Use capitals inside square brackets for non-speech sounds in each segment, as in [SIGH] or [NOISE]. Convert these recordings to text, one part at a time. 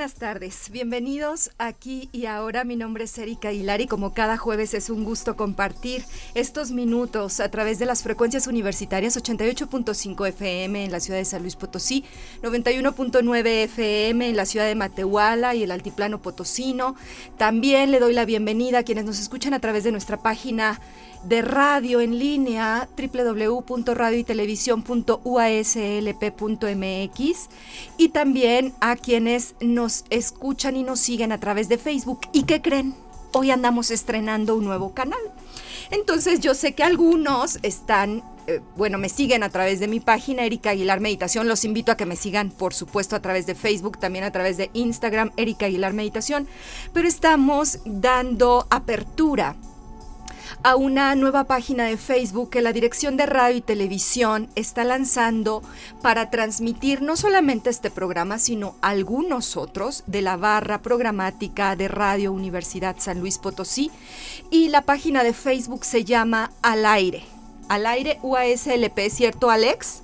Buenas tardes, bienvenidos aquí y ahora. Mi nombre es Erika Aguilar y como cada jueves es un gusto compartir estos minutos a través de las frecuencias universitarias 88.5 FM en la ciudad de San Luis Potosí, 91.9 FM en la ciudad de Matehuala y el Altiplano Potosino. También le doy la bienvenida a quienes nos escuchan a través de nuestra página de radio en línea www.radioytelevisión.uaslp.mx y también a quienes nos escuchan y nos siguen a través de Facebook. ¿Y qué creen? Hoy andamos estrenando un nuevo canal. Entonces yo sé que algunos están, eh, bueno, me siguen a través de mi página Erika Aguilar Meditación. Los invito a que me sigan, por supuesto, a través de Facebook, también a través de Instagram, Erika Aguilar Meditación. Pero estamos dando apertura a una nueva página de Facebook que la Dirección de Radio y Televisión está lanzando para transmitir no solamente este programa, sino algunos otros de la barra programática de Radio Universidad San Luis Potosí. Y la página de Facebook se llama Al Aire. Al Aire UASLP, ¿cierto Alex?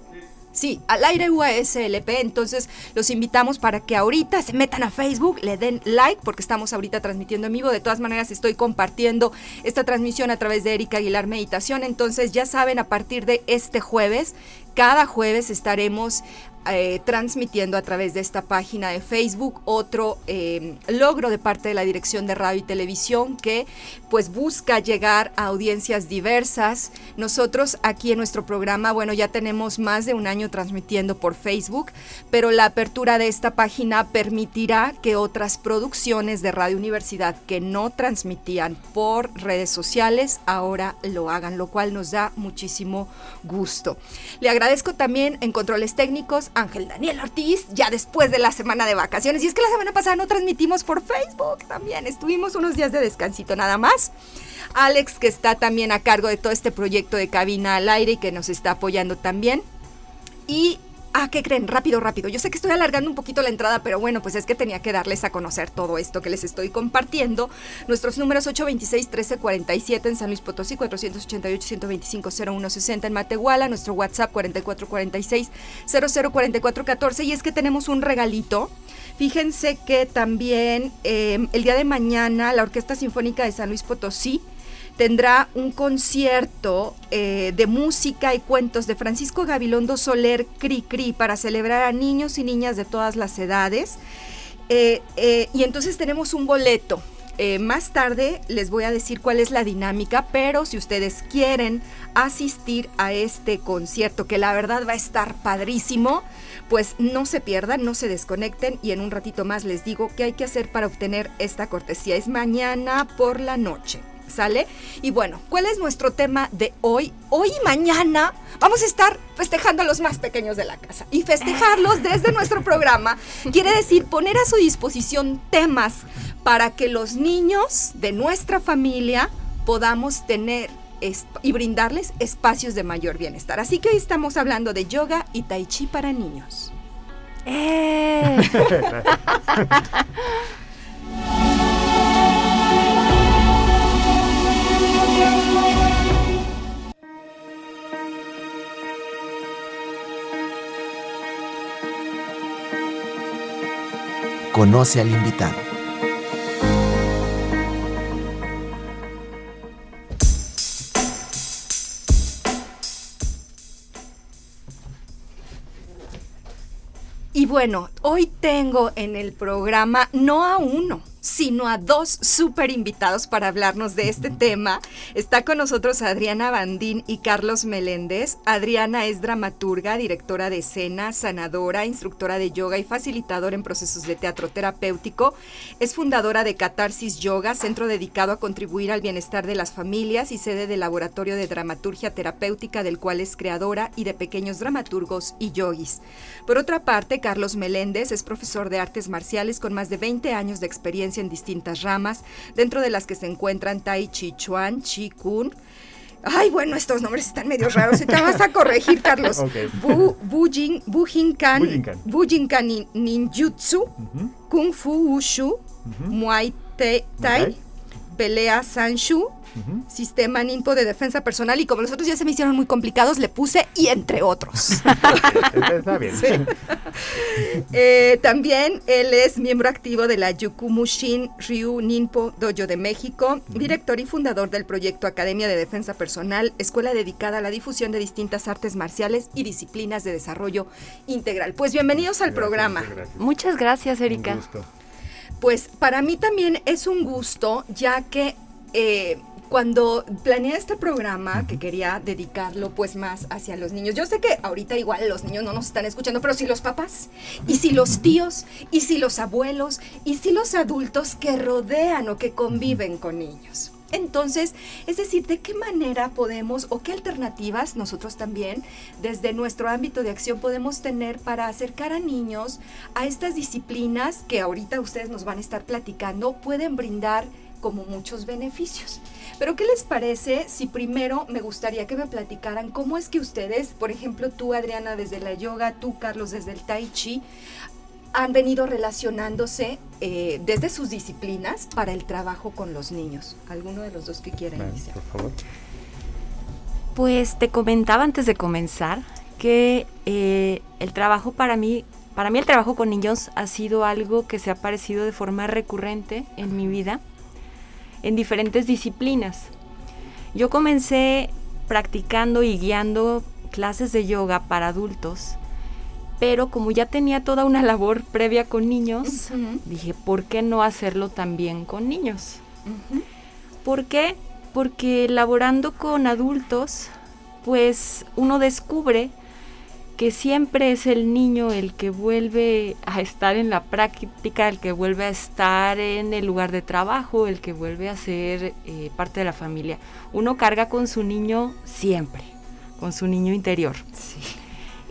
Sí, al aire UASLP. Entonces los invitamos para que ahorita se metan a Facebook, le den like, porque estamos ahorita transmitiendo en vivo. De todas maneras, estoy compartiendo esta transmisión a través de Erika Aguilar Meditación. Entonces ya saben, a partir de este jueves, cada jueves estaremos eh, transmitiendo a través de esta página de Facebook otro eh, logro de parte de la Dirección de Radio y Televisión que pues busca llegar a audiencias diversas. Nosotros aquí en nuestro programa, bueno, ya tenemos más de un año transmitiendo por Facebook, pero la apertura de esta página permitirá que otras producciones de Radio Universidad que no transmitían por redes sociales ahora lo hagan, lo cual nos da muchísimo gusto. Le agradezco también en controles técnicos Ángel Daniel Ortiz, ya después de la semana de vacaciones. Y es que la semana pasada no transmitimos por Facebook también, estuvimos unos días de descansito nada más. Alex, que está también a cargo de todo este proyecto de cabina al aire y que nos está apoyando también. Y Ah, ¿qué creen? Rápido, rápido. Yo sé que estoy alargando un poquito la entrada, pero bueno, pues es que tenía que darles a conocer todo esto que les estoy compartiendo. Nuestros números 826-1347 en San Luis Potosí, 488-125-0160 en Matehuala, nuestro WhatsApp 4446-004414. Y es que tenemos un regalito. Fíjense que también eh, el día de mañana la Orquesta Sinfónica de San Luis Potosí tendrá un concierto eh, de música y cuentos de Francisco Gabilondo Soler Cri Cri para celebrar a niños y niñas de todas las edades. Eh, eh, y entonces tenemos un boleto. más tarde les voy a decir cuál es la dinámica, pero si ustedes quieren asistir a este concierto, que la verdad va a estar padrísimo, pues no se pierdan, no se desconecten y en un ratito más les digo qué hay que hacer para obtener esta cortesía. Es mañana por la noche. ¿Sale? Y bueno, ¿cuál es nuestro tema de hoy? Hoy y mañana vamos a estar festejando a los más pequeños de la casa. Y festejarlos desde nuestro programa quiere decir poner a su disposición temas para que los niños de nuestra familia podamos tener y brindarles espacios de mayor bienestar. Así que hoy estamos hablando de yoga y tai chi para niños. ¡Eh! [LAUGHS] Conoce al invitado. Y bueno, hoy tengo en el programa no a uno, sino a dos súper invitados para hablarnos de este tema. Está con nosotros Adriana Bandín y Carlos Meléndez. Adriana es dramaturga, directora de escena, sanadora, instructora de yoga y facilitadora en procesos de teatro terapéutico. Es fundadora de Catarsis Yoga, centro dedicado a contribuir al bienestar de las familias y sede del Laboratorio de Dramaturgia Terapéutica, del cual es creadora y de pequeños dramaturgos y yogis. Por otra parte, Carlos Meléndez es profesor de artes marciales con más de 20 años de experiencia en distintas ramas, dentro de las que se encuentran Tai Chi Chuan, Chi Kun, Ay, bueno, estos nombres están medio raros. Te vas a corregir, Carlos. [LAUGHS] Bu, Bujin, Bujinkan, Bujinkan Ninjutsu, Kung Fu Wushu, Muay Thai, Pelea Sanshu, Sistema Ninpo de Defensa Personal y como los otros ya se me hicieron muy complicados, le puse y entre otros. [LAUGHS] Está bien. Eh, también él es miembro activo de la Yukumushin Ryu Ninpo Dojo de México, director y fundador del proyecto Academia de Defensa Personal, escuela dedicada a la difusión de distintas artes marciales y disciplinas de desarrollo integral. Pues bienvenidos al programa. Muchas gracias, Erika. Pues para mí también es un gusto, ya que eh, cuando planeé este programa, que quería dedicarlo pues más hacia los niños, yo sé que ahorita igual los niños no nos están escuchando, pero si los papás, y si los tíos, y si los abuelos, y si los adultos que rodean o que conviven con niños. Entonces, es decir, ¿de qué manera podemos o qué alternativas nosotros también desde nuestro ámbito de acción podemos tener para acercar a niños a estas disciplinas que ahorita ustedes nos van a estar platicando, pueden brindar como muchos beneficios? Pero ¿qué les parece si primero me gustaría que me platicaran cómo es que ustedes, por ejemplo tú Adriana desde la yoga, tú Carlos desde el tai chi, han venido relacionándose eh, desde sus disciplinas para el trabajo con los niños? ¿Alguno de los dos que quiera iniciar? Por favor. Pues te comentaba antes de comenzar que eh, el trabajo para mí, para mí el trabajo con niños ha sido algo que se ha aparecido de forma recurrente en mi vida en diferentes disciplinas. Yo comencé practicando y guiando clases de yoga para adultos, pero como ya tenía toda una labor previa con niños, dije, ¿por qué no hacerlo también con niños? ¿Por qué? Porque laborando con adultos, pues uno descubre que siempre es el niño el que vuelve a estar en la práctica, el que vuelve a estar en el lugar de trabajo, el que vuelve a ser eh, parte de la familia. Uno carga con su niño siempre, con su niño interior.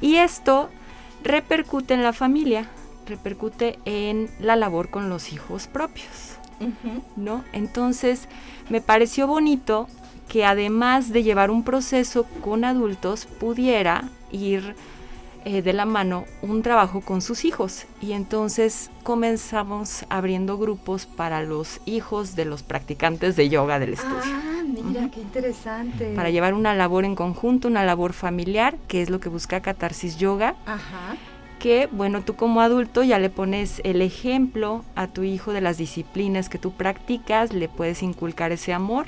Y esto repercute en la familia, repercute en la labor con los hijos propios. ¿No? Entonces, me pareció bonito que además de llevar un proceso con adultos, pudiera ir eh, de la mano un trabajo con sus hijos y entonces comenzamos abriendo grupos para los hijos de los practicantes de yoga del estudio. Ah, mira, qué interesante. Para llevar una labor en conjunto, una labor familiar, que es lo que busca Catarsis Yoga. Ajá. Que, bueno, tú como adulto ya le pones el ejemplo a tu hijo de las disciplinas que tú practicas, le puedes inculcar ese amor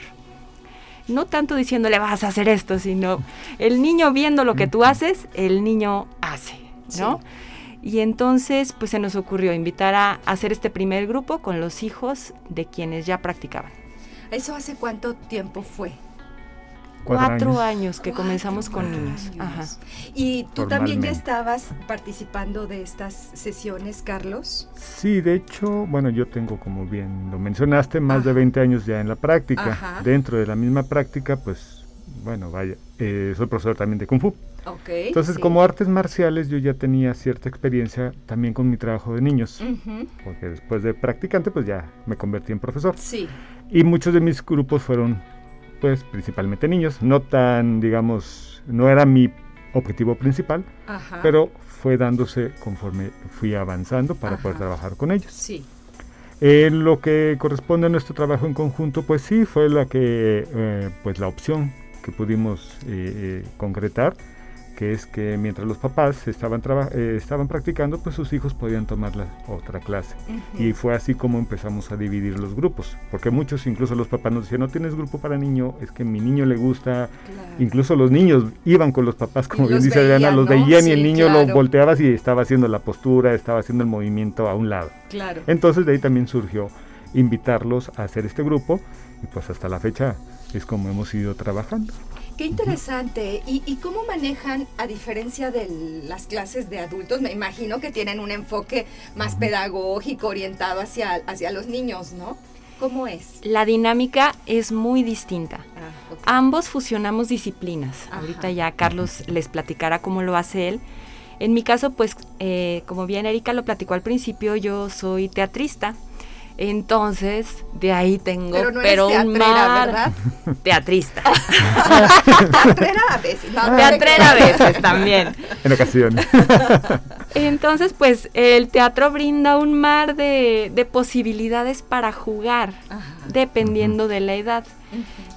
no tanto diciéndole vas a hacer esto, sino el niño viendo lo que tú haces, el niño hace, ¿no? Y entonces, pues se nos ocurrió invitar a hacer este primer grupo con los hijos de quienes ya practicaban. ¿Eso hace cuánto tiempo fue? Cuatro, años. que comenzamos con niños. Ajá. ¿Y tú también ya estabas participando de estas sesiones, Carlos? Sí, de hecho, bueno, yo tengo, como bien lo mencionaste, más de 20 años ya en la práctica. Dentro de la misma práctica, pues, bueno, vaya, eh, soy profesor también de Kung Fu. Okay, Entonces, como artes marciales, yo ya tenía cierta experiencia también con mi trabajo de niños, porque después de practicante, pues ya me convertí en profesor. Sí. Y muchos de mis grupos fueron pues principalmente niños, no tan, digamos, no era mi objetivo principal, pero fue dándose conforme fui avanzando para poder trabajar con ellos. Sí. Lo que corresponde a nuestro trabajo en conjunto, pues sí, fue la que, eh, pues la opción que pudimos eh, eh, concretar que es que mientras los papás estaban, eh, estaban practicando, pues sus hijos podían tomar la otra clase. Y fue así como empezamos a dividir los grupos, porque muchos, incluso los papás nos decían, no tienes grupo para niño, es que mi niño le gusta, incluso los niños iban con los papás, como bien dice Adriana, los veían y el niño lo volteaba y estaba haciendo la postura, estaba haciendo el movimiento a un lado. Claro. Entonces de ahí también surgió invitarlos a hacer este grupo y pues hasta la fecha es como hemos ido trabajando. Qué interesante. ¿Y, cómo manejan, a diferencia de las clases de adultos? Me imagino que tienen un enfoque más pedagógico, orientado hacia, hacia los niños, ¿no? ¿Cómo es? La dinámica es muy distinta. Ah, Ambos fusionamos disciplinas. Ahorita ya Carlos les platicará cómo lo hace él. En mi caso, pues, eh, como bien Erika lo platicó al principio, yo soy teatrista. Entonces, de ahí tengo, pero, no pero un ¿verdad? [LAUGHS] teatrista. [LAUGHS] teatrera a veces. teatrera a veces también. En ocasiones. [LAUGHS] Entonces, pues el teatro brinda un mar de, posibilidades para jugar, dependiendo de la edad.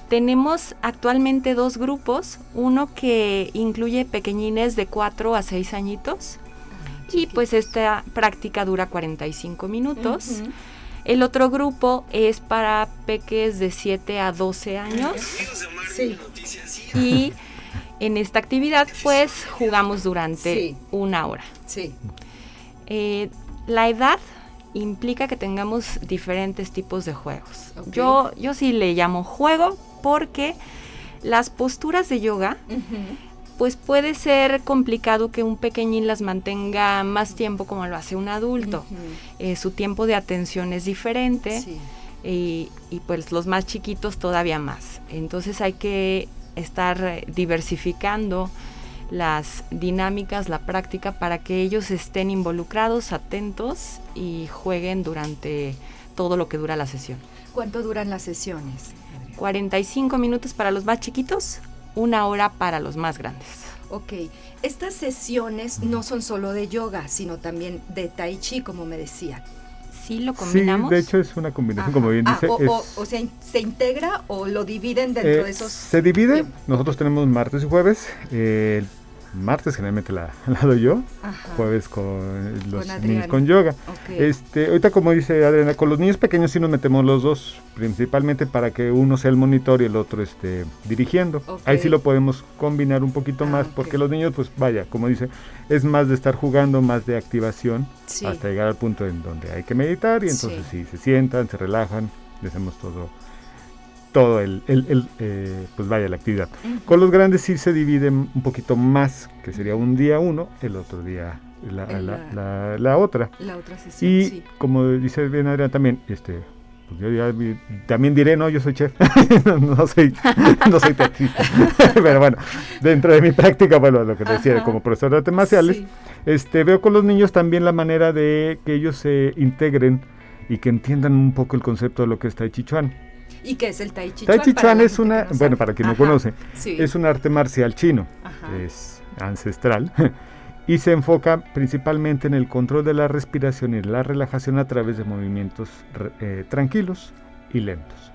Tenemos actualmente dos grupos, uno que incluye pequeñines de 4 a 6 añitos ah, y pues esta práctica dura 45 minutos. El otro grupo es para peques de 7 a 12 años. Sí. Y en esta actividad pues jugamos durante una hora. Sí. Eh, la edad implica que tengamos diferentes tipos de juegos. Yo, yo sí le llamo juego porque las posturas de yoga pues puede ser complicado que un pequeñín las mantenga más tiempo como lo hace un adulto. Eh, su tiempo de atención es diferente y, pues los más chiquitos todavía más. Entonces hay que estar diversificando las dinámicas, la práctica para que ellos estén involucrados, atentos y jueguen durante todo lo que dura la sesión. ¿Cuánto duran las sesiones? 45 minutos para los más chiquitos, una hora para los más grandes. Ok, estas sesiones no son solo de yoga, sino también de tai chi, como me decían. Sí, lo combinamos. Sí, de hecho es una combinación, como bien ah, dice. O, sea, ¿se integra o lo dividen dentro eh, de esos? Se divide, nosotros tenemos martes y jueves. el martes generalmente la, [LAUGHS] la doy yo, jueves con los niños con yoga. Este, ahorita como dice Adriana, con los niños pequeños sí nos metemos los dos, principalmente para que uno sea el monitor y el otro esté dirigiendo. Ahí sí lo podemos combinar un poquito más, ah, porque los niños, pues vaya, como dice, es más de estar jugando, más de activación, hasta llegar al punto en donde hay que meditar y entonces sí, se sientan, se relajan, y hacemos todo todo el, el, eh, pues vaya la actividad. Con los grandes sí se divide un poquito más, que sería un día uno, el otro día la, la, la, otra. La otra sesión, y como dice bien Adrián también, este, pues yo ya, también diré, no, yo soy chef, [LAUGHS] no, soy, no soy taxista, [LAUGHS] pero bueno, dentro de mi práctica, bueno, lo que decía, como profesor de artes marciales, este, veo con los niños también la manera de que ellos se integren y que entiendan un poco el concepto de lo que es Tai Chi Chuan. ¿Y qué es el Tai Chi Chuan? Tai Chi Chuan es una, bueno, para quien no conoce, es un arte marcial chino, es ancestral, [LAUGHS] y se enfoca principalmente en el control de la respiración y la relajación a través de movimientos eh, tranquilos y lentos.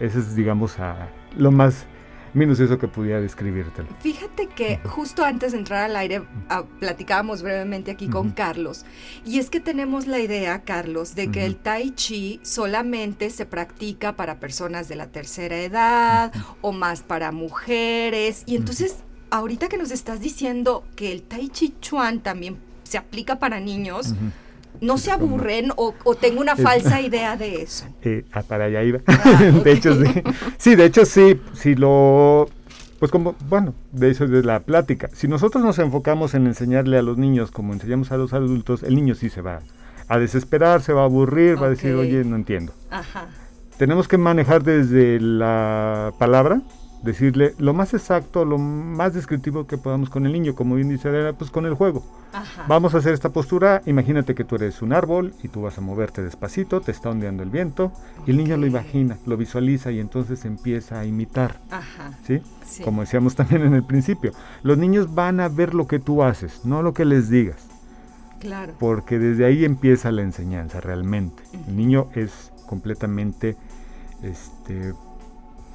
Ese es, digamos, a, lo más menos eso que pudiera describírtelo. Fíjate que justo antes de entrar al aire ah, platicábamos brevemente aquí con Carlos. Y es que tenemos la idea, Carlos, de que el tai chi solamente se practica para personas de la tercera edad o más para mujeres. Y entonces ahorita que nos estás diciendo que el tai chi chuan también se aplica para niños, no se aburren o, tengo una falsa [LAUGHS] idea de eso. Eh, para allá iba. Ah, [LAUGHS] de hecho, sí. Sí, de hecho, sí. Si lo. Pues como, bueno, de eso es de la plática. Si nosotros nos enfocamos en enseñarle a los niños como enseñamos a los adultos, el niño sí se va a desesperar, se va a aburrir, va a decir, oye, no entiendo. Ajá. Tenemos que manejar desde la palabra, decirle lo más exacto, lo más descriptivo que podamos con el niño, como bien dice Adela, pues con el juego. Vamos a hacer esta postura, imagínate que tú eres un árbol y tú vas a moverte despacito, te está ondeando el viento y el niño lo imagina, lo visualiza y entonces empieza a imitar. ¿sí? Como decíamos también en el principio, los niños van a ver lo que tú haces, no lo que les digas. Claro. Porque desde ahí empieza la enseñanza realmente. El niño es completamente este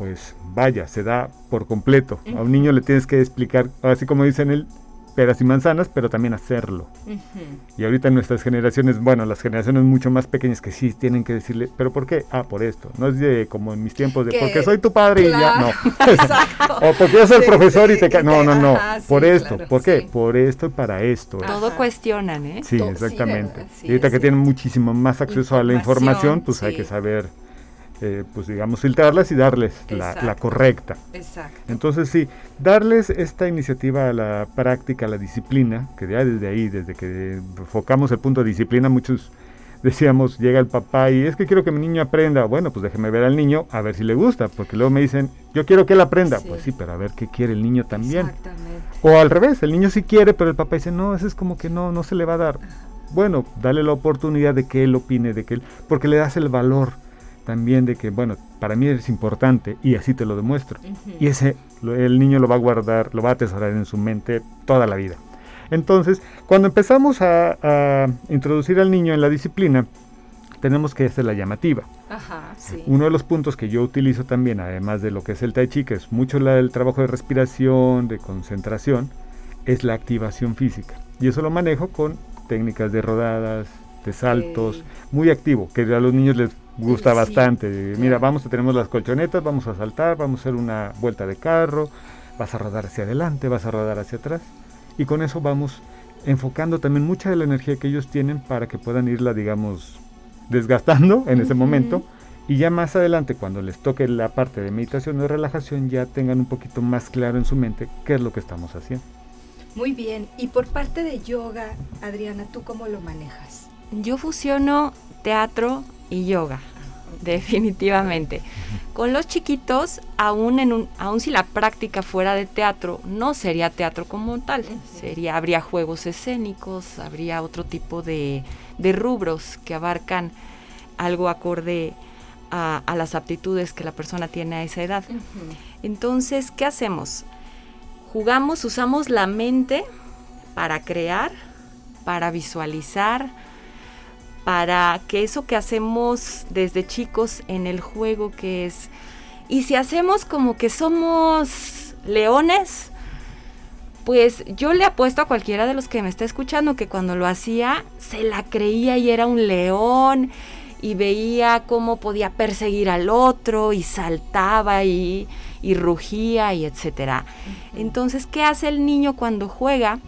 pues vaya, se da por completo. A un niño le tienes que explicar, así como dicen él, peras y manzanas, pero también hacerlo. Y ahorita nuestras generaciones, bueno, las generaciones mucho más pequeñas que sí tienen que decirle, ¿pero por qué? Ah, por esto. No es de como en mis tiempos de, porque soy tu padre y ya, no. [LAUGHS] o porque yo soy el profesor y te... no, no, no, por esto. ¿Por qué? Por esto y para esto. Todo cuestionan, ¿eh? Sí, exactamente. y ahorita que tienen muchísimo más acceso a la información, pues hay que saber eh, pues digamos, filtrarlas y darles la, correcta. Exacto. Entonces sí, darles esta iniciativa a la práctica, a la disciplina, que ya desde ahí, desde que enfocamos el punto de disciplina, muchos decíamos, llega el papá y es que quiero que mi niño aprenda. Bueno, pues déjeme ver al niño a ver si le gusta, porque luego me dicen, yo quiero que él aprenda. Pues sí, pero a ver qué quiere el niño también. Exactamente. O al revés, el niño sí quiere, pero el papá dice, no, eso es como que no, no se le va a dar. Bueno, dale la oportunidad de que él opine, de que él, porque le das el valor también de que, bueno, para mí es importante y así te lo demuestro. Y ese, el niño lo va a guardar, lo va a atesorar en su mente toda la vida. Entonces, cuando empezamos a, introducir al niño en la disciplina, tenemos que hacer la llamativa. Ajá, sí. Uno de los puntos que yo utilizo también, además de lo que es el tai chi, que es mucho el trabajo de respiración, de concentración, es la activación física. Y eso lo manejo con técnicas de rodadas, de saltos, muy activo, que a los niños les gusta bastante. Mira, vamos a tenemos las colchonetas, vamos a saltar, vamos a hacer una vuelta de carro, vas a rodar hacia adelante, vas a rodar hacia atrás. Y con eso vamos enfocando también mucha de la energía que ellos tienen para que puedan irla, digamos, desgastando en ese momento. Y ya más adelante, cuando les toque la parte de meditación o de relajación, ya tengan un poquito más claro en su mente qué es lo que estamos haciendo. Muy bien. Y por parte de yoga, Adriana, ¿tú cómo lo manejas? Yo fusiono teatro y yoga, [LAUGHS] definitivamente. Con los chiquitos, aún, en un, aún si la práctica fuera de teatro, no sería teatro como tal, sería, habría juegos escénicos, habría otro tipo de, rubros que abarcan algo acorde a, las aptitudes que la persona tiene a esa edad. Entonces, ¿qué hacemos? Jugamos, usamos la mente para crear, para visualizar, para que eso que hacemos desde chicos en el juego que es... Y si hacemos como que somos leones, pues yo le apuesto a cualquiera de los que me está escuchando que cuando lo hacía se la creía y era un león y veía cómo podía perseguir al otro y saltaba y, y rugía y etcétera. Entonces, ¿qué hace el niño cuando juega?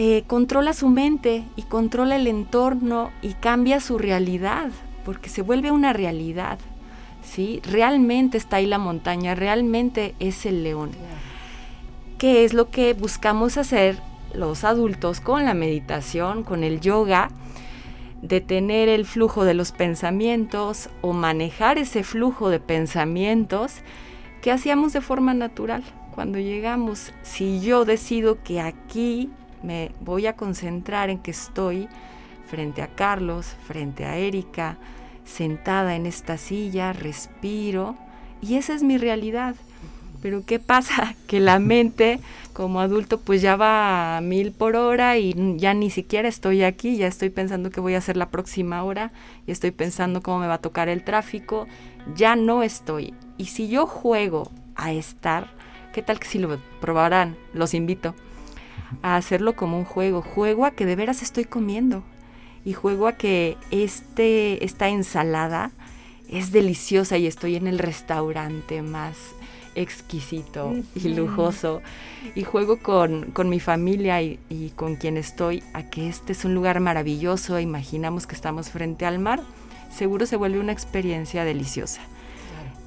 Eh, controla su mente y controla el entorno y cambia su realidad, porque se vuelve una realidad. ¿sí? Realmente está ahí la montaña, realmente es el león. ¿Qué es lo que buscamos hacer los adultos con la meditación, con el yoga? Detener el flujo de los pensamientos o manejar ese flujo de pensamientos que hacíamos de forma natural. Cuando llegamos, si yo decido que aquí me voy a concentrar en que estoy frente a Carlos, frente a Erika, sentada en esta silla, respiro y esa es mi realidad. Pero ¿qué pasa? [LAUGHS] Que la mente como adulto pues ya va a mil por hora y ya ni siquiera estoy aquí, ya estoy pensando qué voy a hacer la próxima hora y estoy pensando cómo me va a tocar el tráfico, ya no estoy. Y si yo juego a estar, ¿qué tal que si lo probarán? Los invito a hacerlo como un juego. Juego a que de veras estoy comiendo. Y juego a que este, esta ensalada es deliciosa y estoy en el restaurante más exquisito y lujoso. Y juego con, mi familia y, y, con quien estoy a que este es un lugar maravilloso, imaginamos que estamos frente al mar, seguro se vuelve una experiencia deliciosa.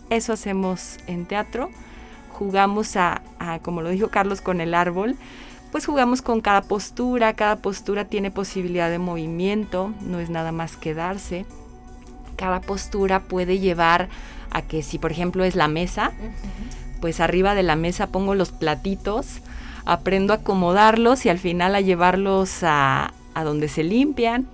Eso hacemos en teatro, jugamos a, a, como lo dijo Carlos, con el árbol, pues jugamos con cada postura, cada postura tiene posibilidad de movimiento, no es nada más quedarse. Cada postura puede llevar a que si por ejemplo es la mesa, pues arriba de la mesa pongo los platitos, aprendo a acomodarlos y al final a llevarlos a, a donde se limpian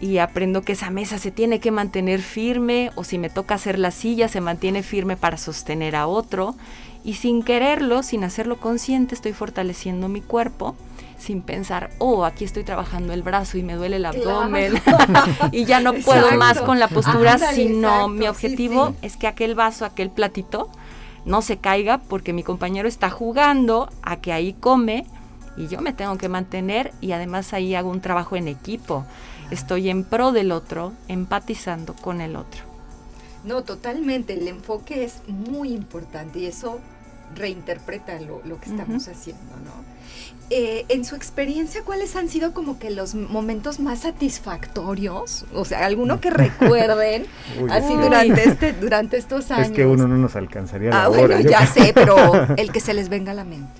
y aprendo que esa mesa se tiene que mantener firme o si me toca hacer la silla se mantiene firme para sostener a otro y sin quererlo, sin hacerlo consciente, estoy fortaleciendo mi cuerpo sin pensar, oh, aquí estoy trabajando el brazo y me duele el abdomen [LAUGHS] [LAUGHS] y ya no puedo más con la postura, sino mi objetivo es que aquel vaso, aquel platito, no se caiga porque mi compañero está jugando a que ahí come y yo me tengo que mantener y además ahí hago un trabajo en equipo. Estoy en pro del otro, empatizando con el otro. No, totalmente. El enfoque es muy importante y eso reinterpreta lo, que estamos haciendo, ¿no? Eh, en su experiencia, ¿cuáles han sido como que los momentos más satisfactorios? O sea, alguno que [LAUGHS] recuerden así durante este, durante estos años. Es que uno no nos alcanzaría la ah, bueno, ya sé, pero [LAUGHS] el que se les venga a la mente.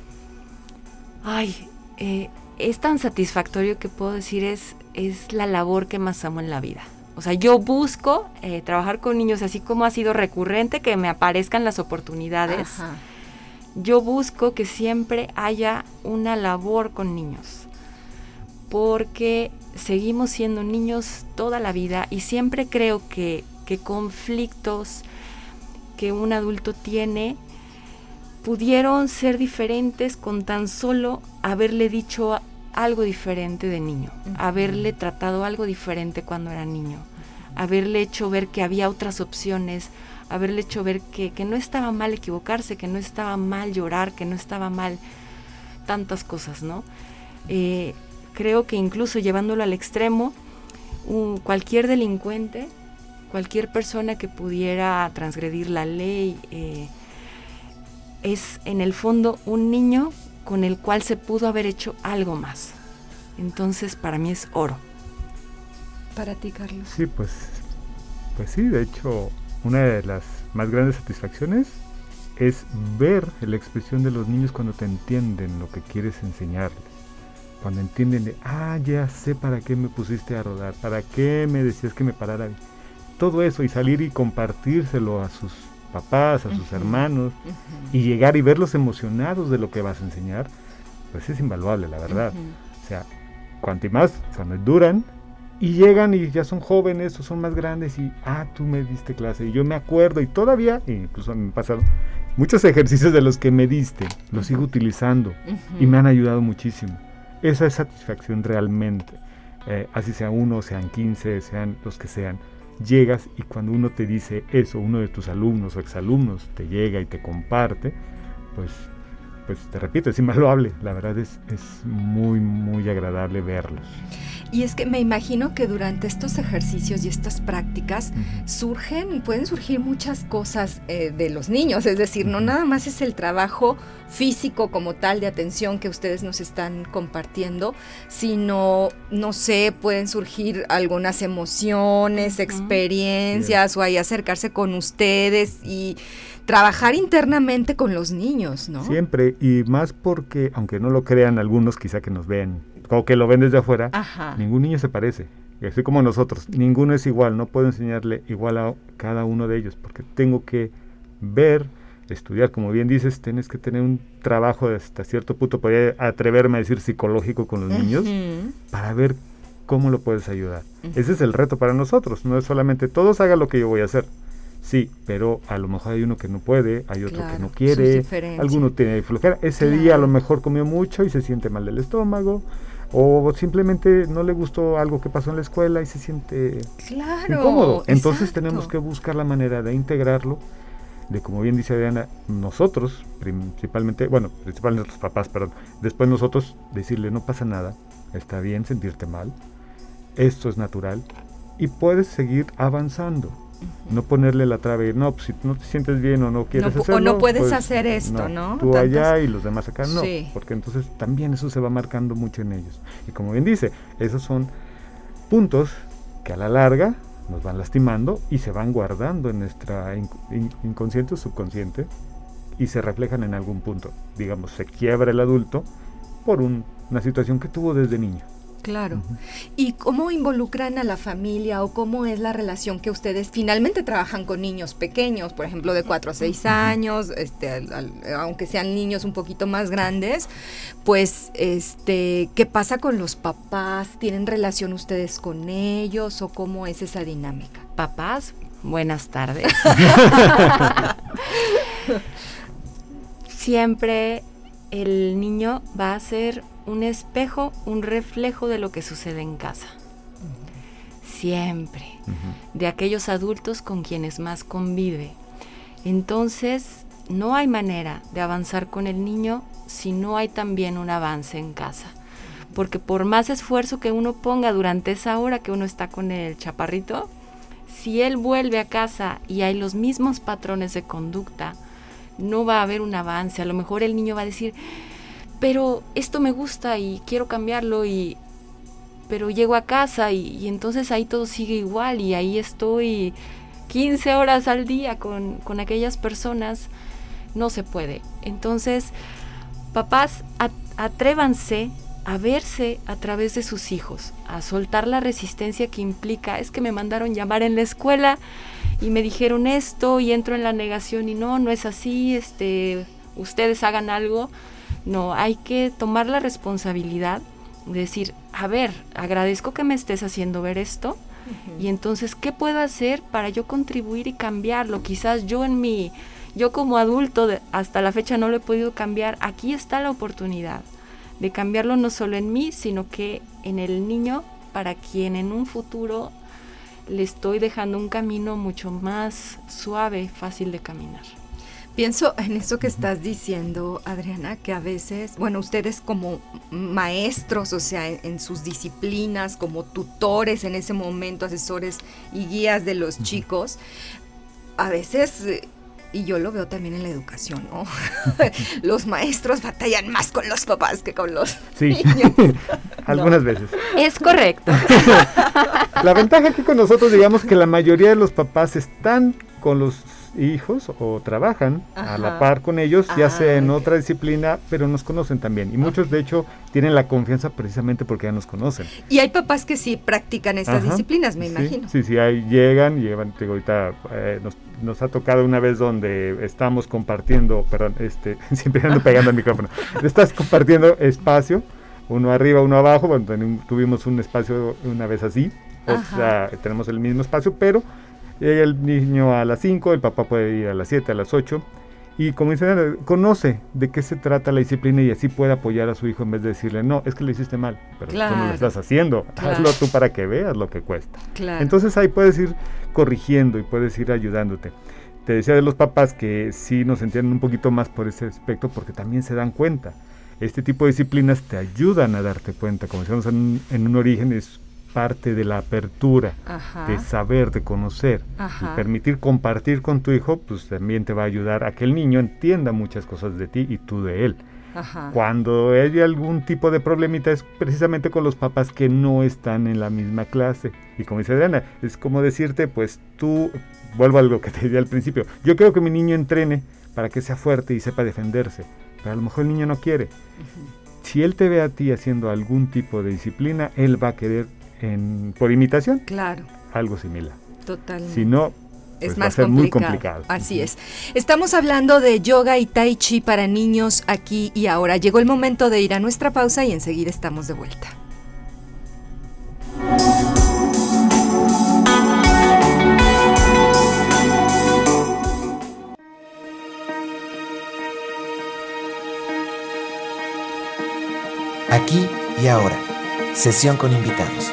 Ay, eh, es tan satisfactorio que puedo decir es, es la labor que más amo en la vida. O sea, yo busco eh, trabajar con niños, así como ha sido recurrente que me aparezcan las oportunidades. Yo busco que siempre haya una labor con niños, porque seguimos siendo niños toda la vida y siempre creo que, que conflictos que un adulto tiene pudieron ser diferentes con tan solo haberle dicho algo diferente de niño, haberle tratado algo diferente cuando era niño, haberle hecho ver que había otras opciones, haberle hecho ver que, no estaba mal equivocarse, que no estaba mal llorar, que no estaba mal tantas cosas, ¿no? Eh, creo que incluso llevándolo al extremo, cualquier delincuente, cualquier persona que pudiera transgredir la ley, eh, es en el fondo un niño con el cual se pudo haber hecho algo más. Entonces para mí es oro. Para ti, Carlos. Sí, pues, pues sí, de hecho, una de las más grandes satisfacciones es ver la expresión de los niños cuando te entienden lo que quieres enseñarles. Cuando entienden de, ah, ya sé para qué me pusiste a rodar, para qué me decías que me parara. Todo eso y salir y compartírselo a sus papás, a sus hermanos, y llegar y verlos emocionados de lo que vas a enseñar, pues es invaluable, la verdad. O sea, cuanto más, cuando duran, y llegan y ya son jóvenes o son más grandes y, ah, tú me diste clase, y yo me acuerdo, y todavía, incluso me han pasado, muchos [LAUGHS] ejercicios de los que me diste, los sigo utilizando, y me han ayudado muchísimo. Esa es satisfacción realmente. Eh, así sea uno, sean 15, sean los que sean llegas y cuando uno te dice eso, uno de tus alumnos o exalumnos te llega y te comparte, pues, pues te repito, es invaluable. La verdad es, es muy, muy agradable verlos. Y es que me imagino que durante estos ejercicios y estas prácticas surgen, pueden surgir muchas cosas eh, de los niños, es decir, no nada más es el trabajo físico como tal de atención que ustedes nos están compartiendo, sino, no sé, pueden surgir algunas emociones, experiencias o ahí acercarse con ustedes y trabajar internamente con los niños, ¿no? Siempre, y más porque, aunque no lo crean algunos quizá que nos ven o que lo ven desde afuera, ningún niño se parece. Así como nosotros, ninguno es igual, no puedo enseñarle igual a cada uno de ellos, porque tengo que ver, estudiar, como bien dices, tienes que tener un trabajo hasta cierto punto, podría atreverme a decir psicológico con los niños, para ver cómo lo puedes ayudar. Ese es el reto para nosotros, no es solamente todos hagan lo que yo voy a hacer. Sí, pero a lo mejor hay uno que no puede, hay otro que no quiere, alguno tiene flojera. Ese día a lo mejor comió mucho y se siente mal del estómago, o simplemente no le gustó algo que pasó en la escuela y se siente incómodo. Entonces tenemos que buscar la manera de integrarlo, de como bien dice Adriana, nosotros principalmente, bueno, principalmente nuestros papás, pero después nosotros decirle no pasa nada, está bien sentirte mal, esto es natural y puedes seguir avanzando. No ponerle la trave, no, pues si no te sientes bien o no quieres hacerlo. O no puedes pues, hacer esto, ¿no? Tú allá y los demás acá, no. Porque entonces también eso se va marcando mucho en ellos. Y como bien dice, esos son puntos que a la larga nos van lastimando y se van guardando en nuestra inconsciente o subconsciente y se reflejan en algún punto. Digamos, se quiebra el adulto por una situación que tuvo desde niño. Claro. ¿Y cómo involucran a la familia o cómo es la relación que ustedes finalmente trabajan con niños pequeños, por ejemplo, de 4 a 6 años, este, aunque sean niños un poquito más grandes? Pues, este, ¿qué pasa con los papás? ¿Tienen relación ustedes con ellos o cómo es esa dinámica? Papás, buenas tardes. [LAUGHS] Siempre el niño va a ser un espejo, un reflejo de lo que sucede en casa. Siempre. De aquellos adultos con quienes más convive. Entonces, no hay manera de avanzar con el niño si no hay también un avance en casa. Porque por más esfuerzo que uno ponga durante esa hora que uno está con el chaparrito, si él vuelve a casa y hay los mismos patrones de conducta, no va a haber un avance. A lo mejor el niño va a decir, pero esto me gusta y quiero cambiarlo y pero llego a casa y, entonces ahí todo sigue igual y ahí estoy 15 horas al día con, con aquellas personas, no se puede. Entonces, papás, atrévanse a verse a través de sus hijos, a soltar la resistencia que implica, es que me mandaron llamar en la escuela y me dijeron esto y entro en la negación y no, no es así, este, ustedes hagan algo. No, hay que tomar la responsabilidad decir, a ver, agradezco que me estés haciendo ver esto. Y entonces, ¿qué puedo hacer para yo contribuir y cambiarlo? Quizás yo en mi, yo como adulto hasta la fecha no lo he podido cambiar. Aquí está la oportunidad de cambiarlo no solo en mí, sino que en el niño para quien en un futuro le estoy dejando un camino mucho más suave, fácil de caminar. Pienso en eso que estás diciendo, Adriana, que a veces, bueno, ustedes como maestros, o sea, en, sus disciplinas, como tutores en ese momento, asesores y guías de los chicos, a veces y yo lo veo también en la educación, ¿no? [LAUGHS] los maestros batallan más con los papás que con los sí. [LAUGHS] Algunas veces. Es correcto. [LAUGHS] la ventaja aquí con nosotros, digamos que la mayoría de los papás están con los hijos o trabajan a la par con ellos, ya sea en otra disciplina, pero nos conocen también. Y muchos, de hecho, tienen la confianza precisamente porque ya nos conocen. Y hay papás que sí practican estas disciplinas, me imagino. Sí, sí, ahí llegan, llevan, digo, ahorita eh, nos, ha tocado una vez donde estamos compartiendo, perdón, este, [LAUGHS] siempre ando pegando el micrófono, [LAUGHS] estás compartiendo espacio, uno arriba, uno abajo, bueno, tuvimos un espacio una vez así, o sea, tenemos el mismo espacio, pero Llega el niño a las 5, el papá puede ir a las 7, a las 8. Y como dice, conoce de qué se trata la disciplina y así puede apoyar a su hijo en vez de decirle, no, es que lo hiciste mal, pero tú no lo estás haciendo, hazlo tú para que veas lo que cuesta. Entonces ahí puedes ir corrigiendo y puedes ir ayudándote. Te decía de los papás que sí nos entienden un poquito más por ese aspecto porque también se dan cuenta. Este tipo de disciplinas te ayudan a darte cuenta. Como decíamos en, en un origen, es parte de la apertura, de saber, de conocer, y permitir compartir con tu hijo, pues también te va a ayudar a que el niño entienda muchas cosas de ti y tú de él. Cuando hay algún tipo de problemita es precisamente con los papás que no están en la misma clase. Y como dice Adriana, es como decirte, pues tú, vuelvo a lo que te decía al principio, yo creo que mi niño entrene para que sea fuerte y sepa defenderse, pero a lo mejor el niño no quiere. Si él te ve a ti haciendo algún tipo de disciplina, él va a querer por imitación. Claro. Algo similar. Totalmente. Si no, es pues más muy complicado. Así es. Estamos hablando de yoga y tai chi para niños aquí y ahora. Llegó el momento de ir a nuestra pausa y enseguida estamos de vuelta. Aquí y ahora. Sesión con invitados.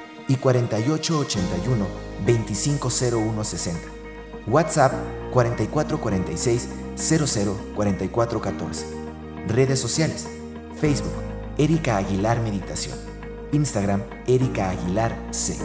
y 4881 250160. WhatsApp 4446 004414. Redes sociales. Facebook Erika Aguilar Meditación. Instagram Erika Aguilar C.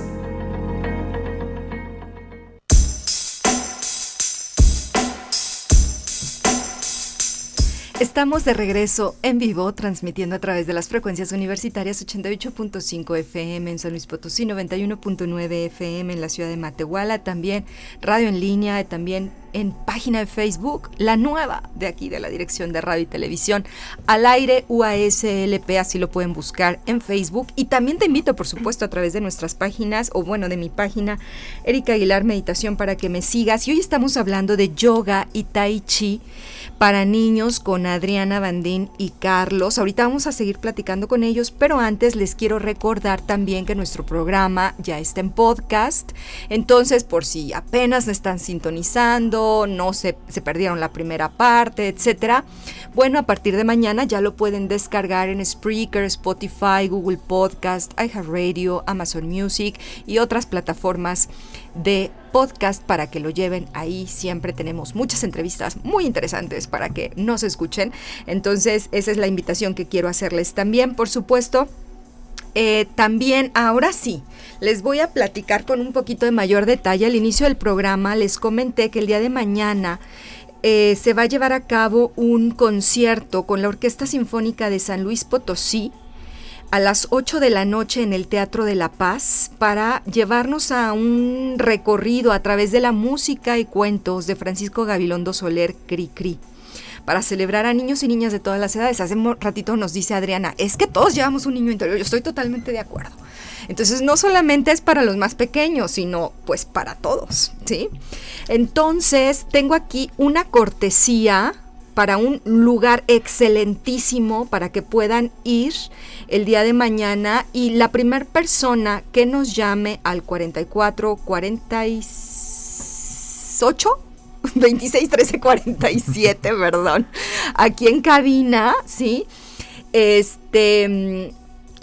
Estamos de regreso en vivo, transmitiendo a través de las frecuencias universitarias 88.5 FM en San Luis Potosí, 91.9 FM en la ciudad de Matehuala, también radio en línea, también en página de Facebook, la nueva de aquí de la Dirección de Radio y Televisión, al aire UASLP, así lo pueden buscar en Facebook. Y también te invito, por supuesto, a través de nuestras páginas, o bueno, de mi página, Erika Aguilar Meditación, para que me sigas. Y hoy estamos hablando de yoga y tai chi para niños con Adriana Bandín y Carlos. Ahorita vamos a seguir platicando con ellos, pero antes les quiero recordar también que nuestro programa ya está en podcast. Entonces, por si apenas están sintonizando, no se, se perdieron la primera parte, etcétera, bueno, a partir de mañana ya lo pueden descargar en Spreaker, Spotify, Google Podcast, iHeartRadio, Amazon Music y otras plataformas de podcast para que lo lleven ahí. Siempre tenemos muchas entrevistas muy interesantes para que nos escuchen. Entonces, esa es la invitación que quiero hacerles también, por supuesto. Eh, también, ahora sí, les voy a platicar con un poquito de mayor detalle. Al inicio del programa les comenté que el día de mañana eh, se va a llevar a cabo un concierto con la Orquesta Sinfónica de San Luis Potosí a las 8 de la noche en el Teatro de la Paz para llevarnos a un recorrido a través de la música y cuentos de Francisco Gabilondo Soler Cri para celebrar a niños y niñas de todas las edades. Hace un ratito nos dice Adriana, es que todos llevamos un niño interior, yo estoy totalmente de acuerdo. Entonces no solamente es para los más pequeños, sino pues para todos, ¿sí? Entonces tengo aquí una cortesía para un lugar excelentísimo para que puedan ir el día de mañana y la primera persona que nos llame al 44 48 26 13 47, perdón, aquí en cabina, ¿sí? Este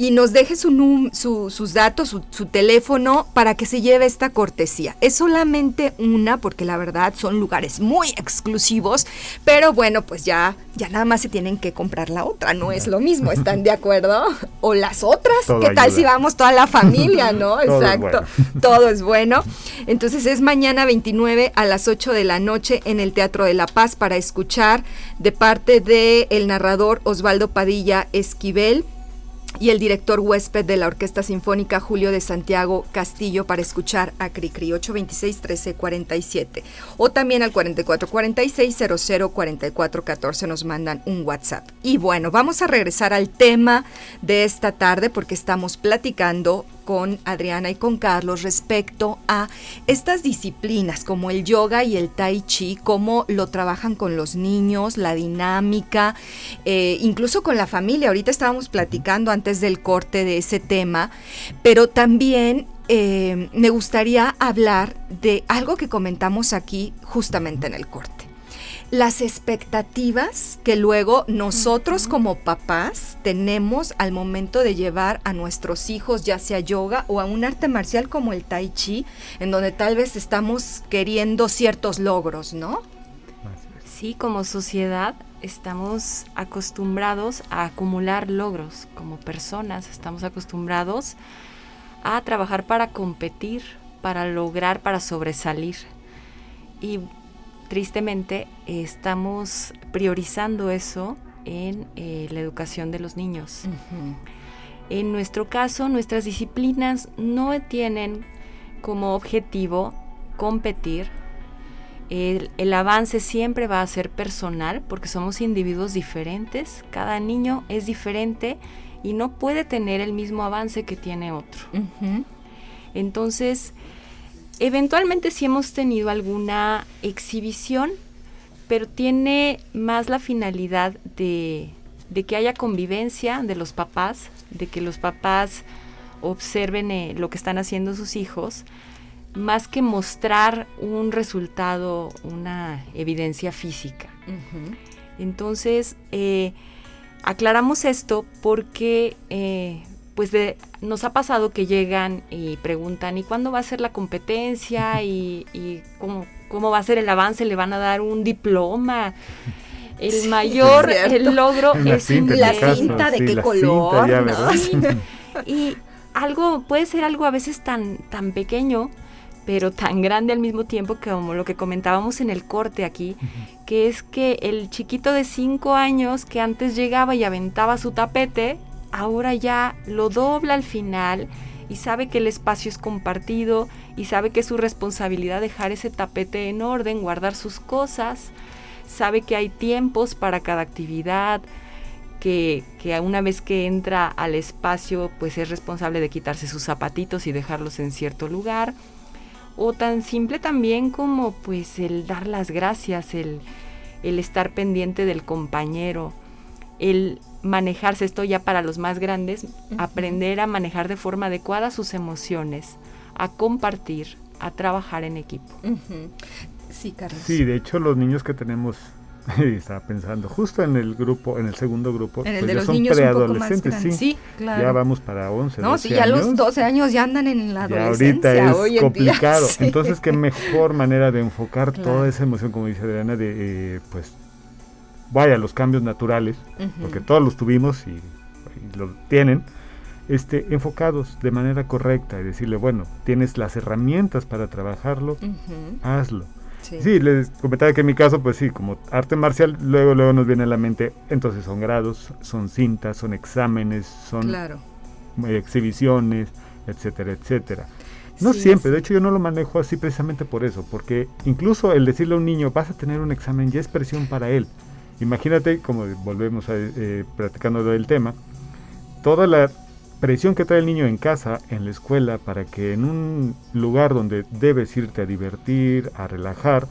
y nos deje su, sus datos, su, teléfono para que se lleve esta cortesía. Es solamente una porque la verdad son lugares muy exclusivos, pero bueno, pues ya, ya nada más se tienen que comprar la otra, no es lo mismo, ¿están de acuerdo? O las otras, ¿qué tal si vamos toda la familia, no? Exacto, todo es bueno. Entonces es mañana 29 a las 8 de la noche en el Teatro de la Paz para escuchar de parte del el narrador Osvaldo Padilla Esquivel y el director huésped de la Orquesta Sinfónica Julio de Santiago Castillo para escuchar a Cricri 826-1347 o también al 4446-004414 nos mandan un WhatsApp. Y bueno, vamos a regresar al tema de esta tarde porque estamos platicando con Adriana y con Carlos respecto a estas disciplinas como el yoga y el tai chi, cómo lo trabajan con los niños, la dinámica, eh, incluso con la familia. Ahorita estábamos platicando antes del corte de ese tema, pero también eh, me gustaría hablar de algo que comentamos aquí justamente en el corte las expectativas que luego nosotros como papás tenemos al momento de llevar a nuestros hijos ya sea yoga o a un arte marcial como el tai chi, en donde tal vez estamos queriendo ciertos logros, ¿no? Sí, como sociedad estamos acostumbrados a acumular logros, como personas estamos acostumbrados a trabajar para competir, para lograr, para sobresalir. Y tristemente estamos priorizando eso en eh, la educación de los niños. En nuestro caso, nuestras disciplinas no tienen como objetivo competir. El, el, avance siempre va a ser personal porque somos individuos diferentes. Cada niño es diferente y no puede tener el mismo avance que tiene otro. Entonces, Eventualmente sí hemos tenido alguna exhibición, pero tiene más la finalidad de, que haya convivencia de los papás, de que los papás observen eh, lo que están haciendo sus hijos, más que mostrar un resultado, una evidencia física. Entonces, eh, aclaramos esto porque eh, pues nos ha pasado que llegan y preguntan, ¿y cuándo va a ser la competencia? ¿Y, cómo, va a ser el avance? ¿Le van a dar un diploma? El mayor el logro es la cinta de qué color. [LAUGHS] y algo, puede ser algo a veces tan, tan pequeño, pero tan grande al mismo tiempo que como lo que comentábamos en el corte aquí, que es que el chiquito de 5 años que antes llegaba y aventaba su tapete, ahora ya lo dobla al final y sabe que el espacio es compartido y sabe que es su responsabilidad dejar ese tapete en orden, guardar sus cosas, sabe que hay tiempos para cada actividad, que, que, una vez que entra al espacio pues es responsable de quitarse sus zapatitos y dejarlos en cierto lugar. O tan simple también como pues el dar las gracias, el, el estar pendiente del compañero, el manejarse, esto ya para los más grandes, aprender a manejar de forma adecuada sus emociones, a compartir, a trabajar en equipo. Sí, Carlos. Sí, de hecho los niños que tenemos [LAUGHS] estaba pensando justo en el grupo, en el segundo grupo, en el pues de los son niños preadolescentes, sí, sí claro. ya vamos para 11, no, sí, ya los 12 años ya andan en la adolescencia. Ya ahorita es complicado, [LAUGHS] entonces qué mejor manera de enfocar toda esa emoción, como dice Adriana, de eh, pues vaya los cambios naturales, porque todos los tuvimos y, y los tienen, este, enfocados de manera correcta y decirle, bueno, tienes las herramientas para trabajarlo, hazlo. Sí. les comentaba que en mi caso, pues sí, como arte marcial, luego, luego nos viene a la mente, entonces son grados, son cintas, son exámenes, son exhibiciones, etcétera, etcétera. No siempre, de hecho yo no lo manejo así precisamente por eso, porque incluso el decirle a un niño, vas a tener un examen, ya es presión para él. Imagínate, como volvemos a eh, platicando del tema, toda la presión que trae el niño en casa, en la escuela, para que en un lugar donde debes irte a divertir, a relajar,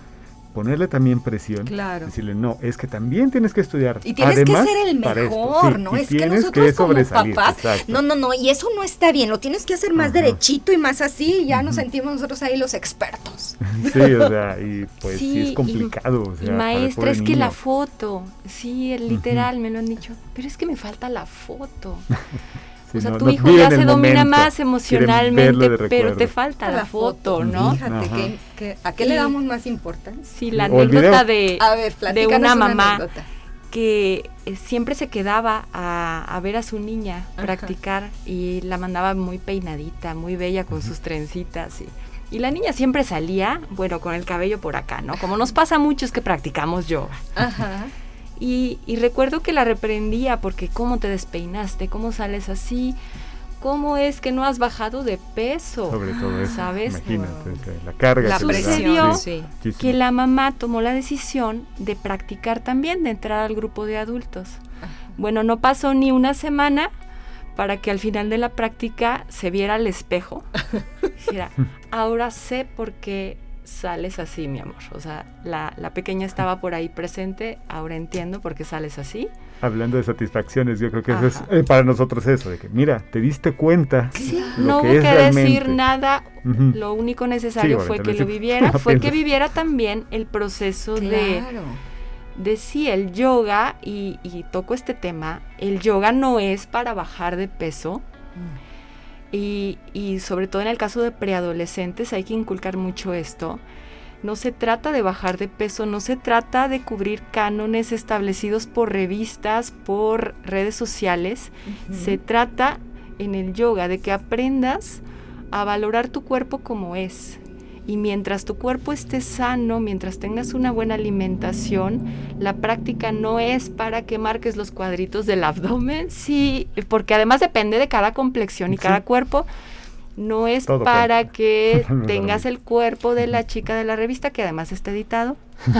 ponerle también presión. Claro. Decirle, no, es que también tienes que estudiar. Y tienes que ser el mejor, ¿no? es que nosotros como papás, no, no, no, y eso no está bien, lo tienes que hacer más derechito y más así, y ya nos sentimos nosotros ahí los expertos. [LAUGHS] Sí, o sea, y pues sí, es complicado. maestra, es que la foto, sí, literal, me lo han dicho, pero es que me falta la foto. [LAUGHS] o sea, tu hijo ya se domina más emocionalmente, pero te falta la, foto, ¿no? Fíjate que, a qué le damos más importancia. Sí, la anécdota de, de una mamá que eh, siempre se quedaba a, ver a su niña practicar y la mandaba muy peinadita, muy bella con sus trencitas y, y la niña siempre salía, bueno, con el cabello por acá, ¿no? Como nos pasa a muchos que practicamos yoga. Ajá. Y, recuerdo que la reprendía porque cómo te despeinaste, cómo sales así, cómo es que no has bajado de peso. Sobre todo eso, ¿sabes? Imagínate, la carga. La Sucedió que la mamá tomó la decisión de practicar también, de entrar al grupo de adultos. Bueno, no pasó ni una semana para que al final de la práctica se viera al espejo. [LAUGHS] ahora sé por qué sales así, mi amor. O sea, la, pequeña estaba por ahí presente, ahora entiendo por qué sales así. Hablando de satisfacciones, yo creo que eso es eh, para nosotros eso, de que mira, te diste cuenta. no hubo que, decir nada, lo único necesario [LAUGHS] fue que lo viviera, fue que viviera también el proceso de, de sí, el yoga, y, y toco este tema, el yoga no es para bajar de peso. Mm. Y, sobre todo en el caso de preadolescentes hay que inculcar mucho esto. No se trata de bajar de peso, no se trata de cubrir cánones establecidos por revistas, por redes sociales. Se trata en el yoga de que aprendas a valorar tu cuerpo como es, y mientras tu cuerpo esté sano, mientras tengas una buena alimentación, la práctica no es para que marques los cuadritos del abdomen, sí, porque además depende de cada complexión y cada cuerpo no es para que [LAUGHS] tengas el cuerpo de la chica de la revista, que además está editado. [LAUGHS] [LAUGHS]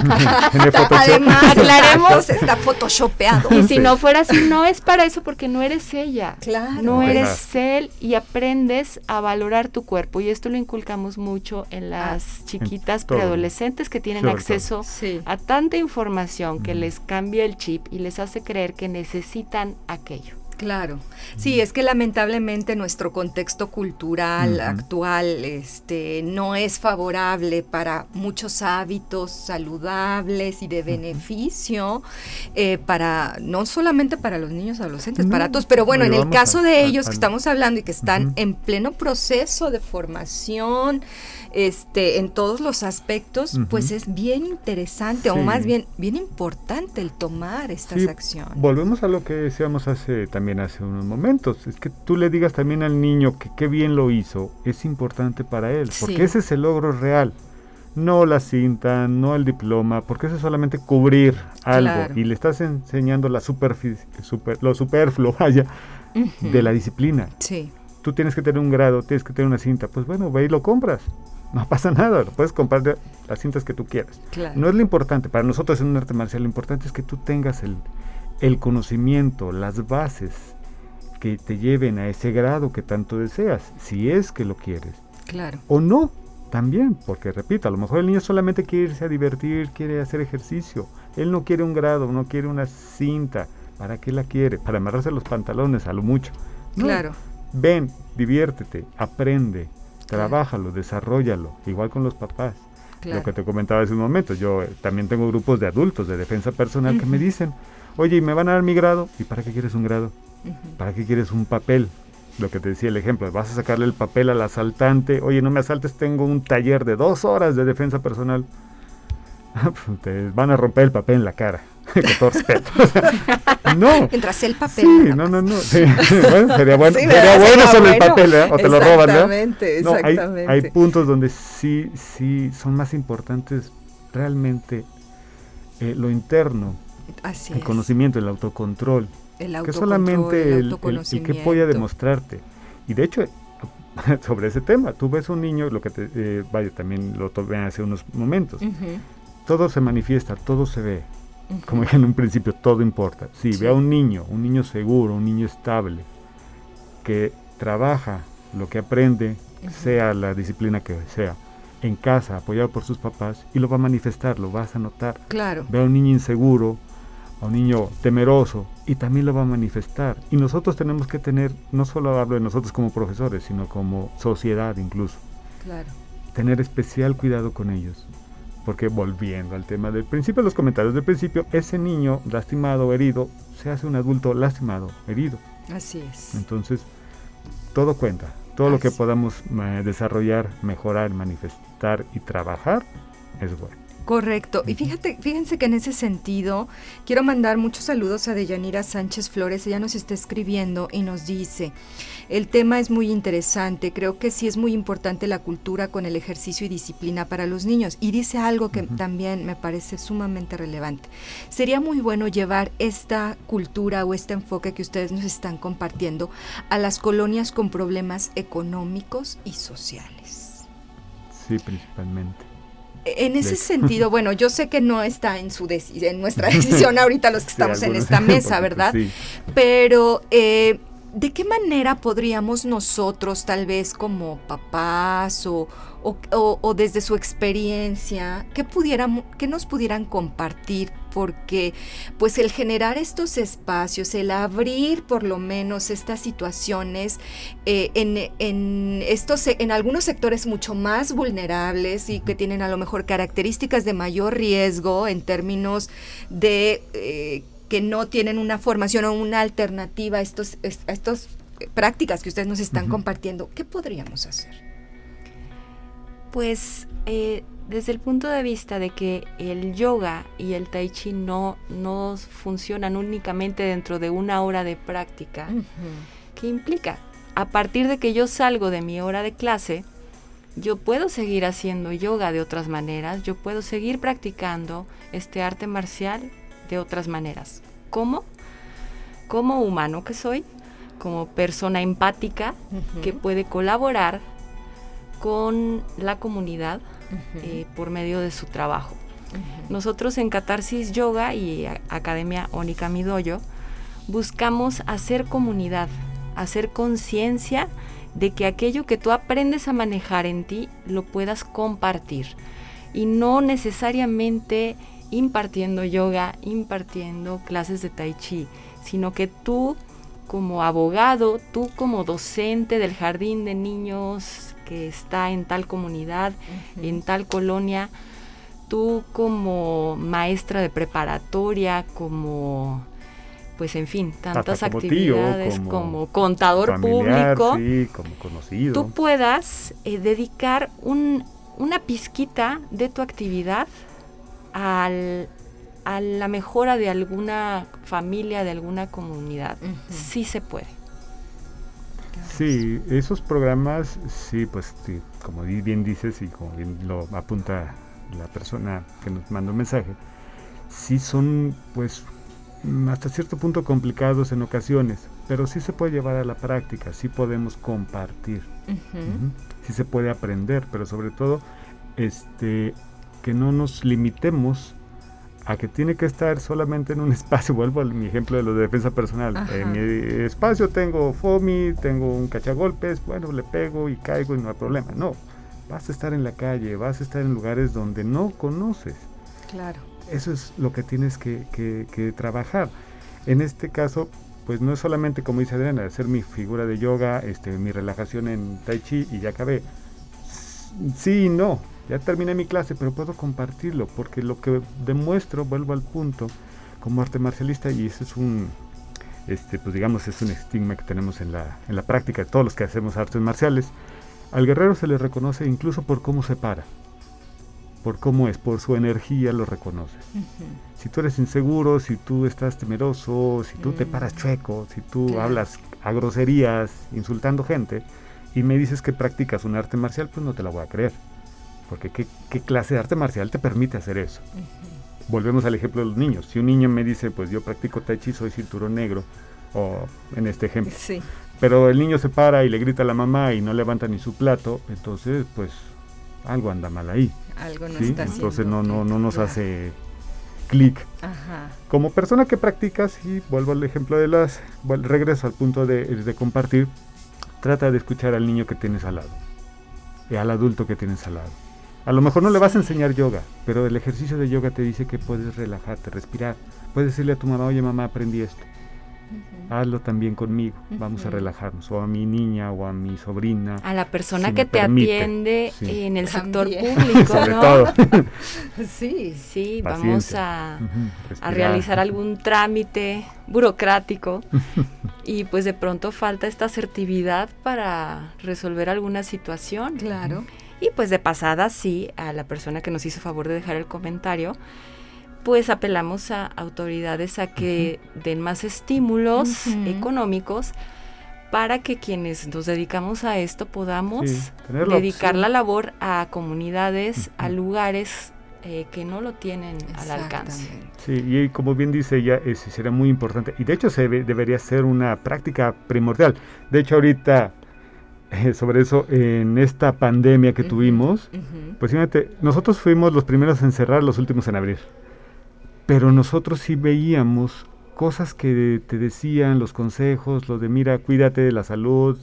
además, aclaremos, está photoshopeado. Y si no fuera así, no es para eso porque no eres ella. Claro. No eres él y aprendes a valorar tu cuerpo. Y esto lo inculcamos mucho en las ah, chiquitas preadolescentes que tienen acceso a tanta información que les cambia el chip y les hace creer que necesitan aquello. Claro. Sí, es que lamentablemente nuestro contexto cultural actual este, no es favorable para muchos hábitos saludables y de beneficio, eh, para no solamente para los niños adolescentes, para todos, pero bueno, en el caso de ellos que estamos hablando y que están en pleno proceso de formación, este, en todos los aspectos, pues es bien interesante, o más bien, bien importante el tomar estas acciones. Volvemos a lo que decíamos hace también hace unos momentos, es que tú le digas también al niño que qué bien lo hizo, es importante para él, porque ese es el logro real. No la cinta, no el diploma, porque eso es solamente cubrir algo y le estás enseñando la superficie, super, lo superfluo, [LAUGHS] vaya, de la disciplina. Sí tú tienes que tener un grado, tienes que tener una cinta, pues bueno, ve y lo compras. [LAUGHS] No pasa nada, puedes comprar las cintas que tú quieras. No es lo importante, para nosotros en un arte marcial lo importante es que tú tengas el, el conocimiento, las bases que te lleven a ese grado que tanto deseas, si es que lo quieres. Claro. O no, también, porque repito, a lo mejor el niño solamente quiere irse a divertir, quiere hacer ejercicio. Él no quiere un grado, no quiere una cinta. ¿Para qué la quiere? Para amarrarse los pantalones, a lo mucho. Claro. Ven, diviértete, aprende, trabájalo, desarrollalo, igual con los papás. Lo que te comentaba hace un momento, yo eh, también tengo grupos de adultos de defensa personal que me dicen, oye, ¿y me van a dar mi grado? ¿Y para qué quieres un grado? ¿Para qué quieres un papel? Lo que te decía el ejemplo, vas a sacarle el papel al asaltante, oye, no me asaltes, tengo un taller de dos horas de defensa personal. [LAUGHS] Te van a romper el papel en la cara. Con todo respeto. no. Mientras el papel. Sí, no, no, no. bueno, sería bueno, sería bueno solo el papel, ¿eh? O te lo roban, ¿no? Exactamente, exactamente. Hay, hay, puntos donde sí, sí son más importantes realmente eh, lo interno. Así el conocimiento, el autocontrol. El autocontrol, que solamente el, el, que pueda demostrarte. Y de hecho, [LAUGHS] sobre ese tema, tú ves un niño, lo que te, eh, vaya, también lo tomé hace unos momentos. Todo se manifiesta, todo se ve como dije en un principio, todo importa. Si sí, ve a un niño, un niño seguro, un niño estable, que trabaja lo que aprende, sea la disciplina que sea, en casa, apoyado por sus papás, y lo va a manifestar, lo vas a notar. Claro. Ve a un niño inseguro, a un niño temeroso, y también lo va a manifestar. Y nosotros tenemos que tener, no solo hablo de nosotros como profesores, sino como sociedad incluso. Claro. Tener especial cuidado con ellos porque volviendo al tema del principio, los comentarios del principio, ese niño lastimado herido se hace un adulto lastimado, herido. Así es. Entonces, todo cuenta. Todo lo que podamos eh, desarrollar, mejorar, manifestar y trabajar es bueno. Correcto. Y fíjate, fíjense que en ese sentido quiero mandar muchos saludos a Deyanira Sánchez Flores. Ella nos está escribiendo y nos dice, el tema es muy interesante. Creo que sí es muy importante la cultura con el ejercicio y disciplina para los niños. Y dice algo que también me parece sumamente relevante. Sería muy bueno llevar esta cultura o este enfoque que ustedes nos están compartiendo a las colonias con problemas económicos y sociales. Sí, principalmente. En ese sentido, [LAUGHS] bueno, yo sé que no está en su en nuestra [LAUGHS] decisión ahorita los que estamos en esta [LAUGHS] mesa, ¿verdad? Pero eh, ¿de qué manera podríamos nosotros, tal vez como papás o, o, desde su experiencia, que, pudiéramos, que nos pudieran compartir? Porque pues el generar estos espacios, el abrir por lo menos estas situaciones eh, en, estos, en algunos sectores mucho más vulnerables y que tienen a lo mejor características de mayor riesgo en términos de... Eh, que no tienen una formación o una alternativa a estos, estas prácticas que ustedes nos están compartiendo, ¿qué podríamos hacer? Pues eh, desde el punto de vista de que el yoga y el tai chi no, no funcionan únicamente dentro de una hora de práctica, ¿qué implica? A partir de que yo salgo de mi hora de clase, yo puedo seguir haciendo yoga de otras maneras, yo puedo seguir practicando este arte marcial de otras maneras. ¿Cómo? Como humano que soy, como persona empática que puede colaborar con la comunidad eh, por medio de su trabajo. Nosotros en Catarsis Yoga y Academia Onika Midoyo buscamos hacer comunidad, hacer conciencia de que aquello que tú aprendes a manejar en ti lo puedas compartir. Y no necesariamente impartiendo yoga, impartiendo clases de tai chi, sino que tú como abogado, tú como docente del jardín de niños que está en tal comunidad, en tal colonia, tú como maestra de preparatoria, como pues en fin, tantas actividades como, contador público, como conocido. tú puedas eh, dedicar un, una pizquita de tu actividad al, a la mejora de alguna familia, de alguna comunidad. Sí se puede. Sí, esos programas, sí, pues como bien dices y como bien lo apunta la persona que nos mandó el mensaje, sí son pues mm, hasta cierto punto complicados en ocasiones, pero sí se puede llevar a la práctica, sí podemos compartir, sí se puede aprender, pero sobre todo este, que no nos limitemos a que tiene que estar solamente en un [LAUGHS] espacio, vuelvo a mi ejemplo de lo de defensa personal, en mi espacio tengo FOMI, tengo un cachagolpes, bueno, le pego y caigo y no hay problema, no, vas a estar en la calle, vas a estar en lugares donde no conoces. Claro. Eso es lo que tienes que, trabajar. En este caso, pues no es solamente, como dice Adriana, hacer mi figura de yoga, este, mi relajación en Tai Chi y ya acabé. Sí y no, ya terminé mi clase, pero puedo compartirlo, porque lo que demuestro, vuelvo al punto, como arte marcialista, y eso es un, este, pues digamos, es un estigma que tenemos en la, en la práctica de todos los que hacemos artes marciales, al guerrero se le reconoce incluso por cómo se para, por cómo es, por su energía lo reconoce. Si tú eres inseguro, si tú estás temeroso, si tú te paras mm. chueco, si tú hablas a groserías, insultando gente, y me dices que practicas un arte marcial, pues no te la voy a creer. Porque ¿qué, clase de arte marcial te permite hacer eso? Volvemos al ejemplo de los niños. Si un niño me dice, pues yo practico tai chi, soy cinturón negro, o en este ejemplo. Pero el niño se para y le grita a la mamá y no levanta ni su plato, entonces pues algo anda mal ahí. Algo no está Entonces no, no, no nos hace clic. Como persona que practica, sí, vuelvo al ejemplo de las, regreso al punto de, de compartir, trata de escuchar al niño que tienes al lado y al adulto que tienes al lado a lo mejor no le vas a enseñar yoga, pero el ejercicio de yoga te dice que puedes relajarte, respirar. Puedes decirle a tu mamá, oye mamá, aprendí esto. Hazlo también conmigo, vamos a relajarnos, o a mi niña o a mi sobrina. A la persona que te atiende en el sector público, [LAUGHS] ¿no? [LAUGHS] sí, sí, vamos a, a, realizar algún trámite burocrático [LAUGHS] y pues de pronto falta esta asertividad para resolver alguna situación. Claro. Y pues de pasada, sí, a la persona que nos hizo favor de dejar el comentario, pues apelamos a autoridades a que den más estímulos económicos para que quienes nos dedicamos a esto podamos dedicar la labor a comunidades, a lugares eh, que no lo tienen al alcance. Sí, y como bien dice ella, será muy importante. Y de hecho se debería ser una práctica primordial. De hecho ahorita [LAUGHS] sobre eso en esta pandemia que tuvimos, pues fíjate, nosotros fuimos los primeros en cerrar, los últimos en abrir. Pero nosotros sí veíamos cosas que te decían, los consejos, lo de mira, cuídate de la salud,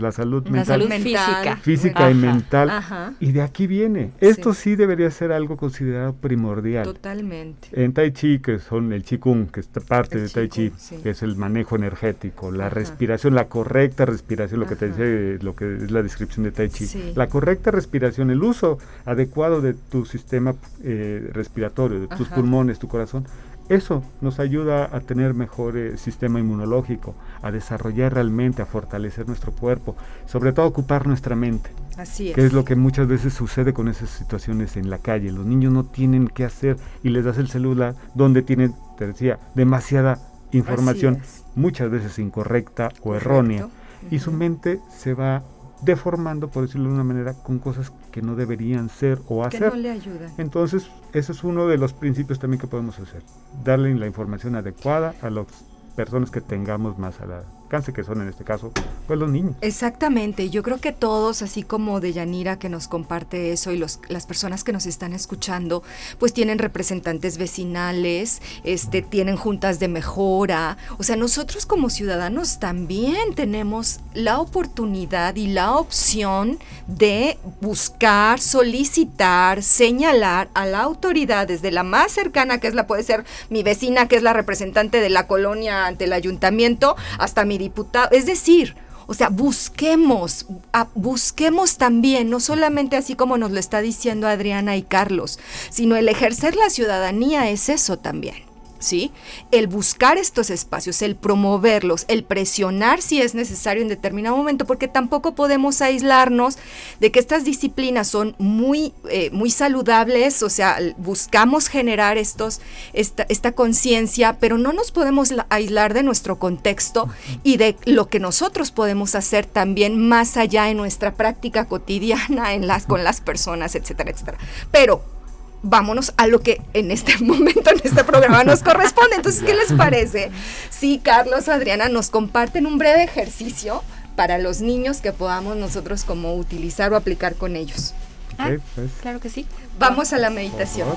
la, salud mental. física. Física y mental. Y de aquí viene. Esto sí. debería ser algo considerado primordial. Totalmente. En Tai Chi, que son el Qigong, que es parte de Tai Chi, que es el manejo energético, la respiración, la correcta respiración, lo que te dice, lo que es la descripción de Tai Chi. La correcta respiración, el uso adecuado de tu sistema eh, respiratorio, de tus pulmones, tu corazón, eso nos ayuda a tener mejor eh, sistema inmunológico, a desarrollar realmente, a fortalecer nuestro cuerpo, sobre todo ocupar nuestra mente. Así es. Que es lo que muchas veces sucede con esas situaciones en la calle. Los niños no tienen qué hacer y les das el celular donde tienen, te decía, demasiada información, muchas veces incorrecta o errónea. Y su mente se va deformando, por decirlo de una manera, con cosas que no deberían ser o hacer. Que no le ayudan. Entonces, ese es uno de los principios también que podemos hacer. Darle la información adecuada a las personas que tengamos más a que son en este caso pues los niños. Exactamente, yo creo que todos, así como de Yanira que nos comparte eso y los, las personas que nos están escuchando, pues tienen representantes vecinales, este, tienen juntas de mejora, o sea, nosotros como ciudadanos también tenemos la oportunidad y la opción de buscar, solicitar, señalar a la autoridad desde la más cercana, que es la puede ser mi vecina, que es la representante de la colonia ante el ayuntamiento, hasta mi Es decir, o sea, busquemos, busquemos también, no solamente así como nos lo está diciendo Adriana y Carlos, sino el ejercer la ciudadanía es eso también. ¿Sí? El buscar estos espacios, el promoverlos, el presionar si es necesario en determinado momento, porque tampoco podemos aislarnos de que estas disciplinas son muy, eh, muy saludables, o sea, buscamos generar estos, esta, esta conciencia, pero no nos podemos aislar de nuestro contexto y de lo que nosotros podemos hacer también más allá en nuestra práctica cotidiana en las, con las personas, etcétera, etcétera. Pero vámonos a lo que en este [LAUGHS] momento, en este programa nos corresponde. Entonces, ¿qué les parece? Si Carlos, Adriana nos comparten un breve ejercicio para los niños que podamos nosotros como utilizar o aplicar con ellos. Ah, pues. Claro que sí. Vamos a la meditación.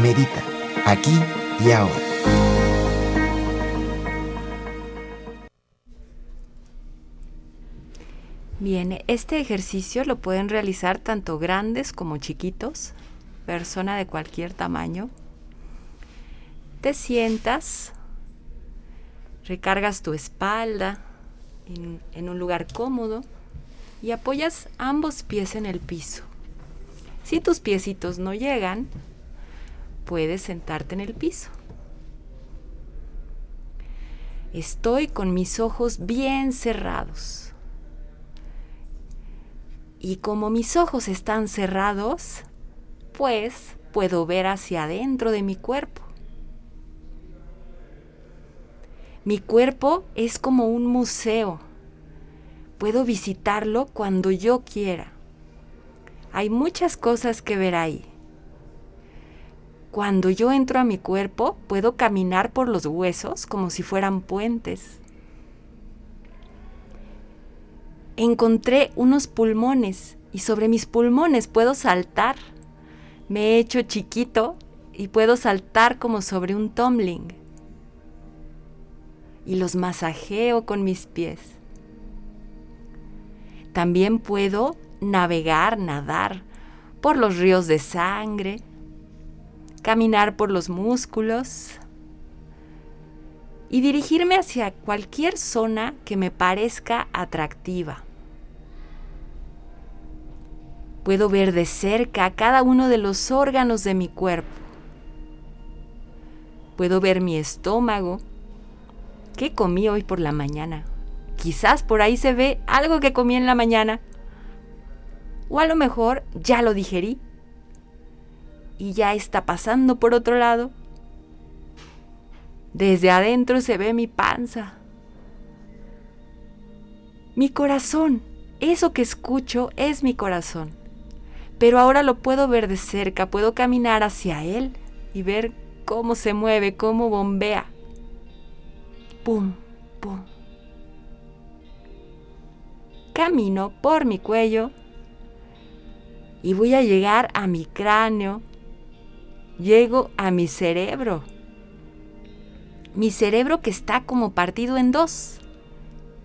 Medita, aquí y ahora. Bien, este ejercicio lo pueden realizar tanto grandes como chiquitos, persona de cualquier tamaño. Te sientas, recargas tu espalda en, en, un lugar cómodo y apoyas ambos pies en el piso. Si tus piecitos no llegan, puedes sentarte en el piso. Estoy con mis ojos bien cerrados. Y como mis ojos están cerrados, pues puedo ver hacia adentro de mi cuerpo. Mi cuerpo es como un museo. Puedo visitarlo cuando yo quiera. Hay muchas cosas que ver ahí. Cuando yo entro a mi cuerpo, puedo caminar por los huesos como si fueran puentes. Encontré unos pulmones y sobre mis pulmones puedo saltar. Me he hecho chiquito y puedo saltar como sobre un tumbling. Y los masajeo con mis pies. También puedo navegar, nadar por los ríos de sangre, caminar por los músculos y dirigirme hacia cualquier zona que me parezca atractiva. Puedo ver de cerca cada uno de los órganos de mi cuerpo. Puedo ver mi estómago. ¿Qué comí hoy por la mañana? Quizás por ahí se ve algo que comí en la mañana. O a lo mejor ya lo digerí y ya está pasando por otro lado. Desde adentro se ve mi panza. Mi corazón, eso que escucho es mi corazón. Pero ahora lo puedo ver de cerca, puedo caminar hacia él y ver cómo se mueve, cómo bombea. Pum, pum. Camino por mi cuello y voy a llegar a mi cráneo, llego a mi cerebro. Mi cerebro que está como partido en dos.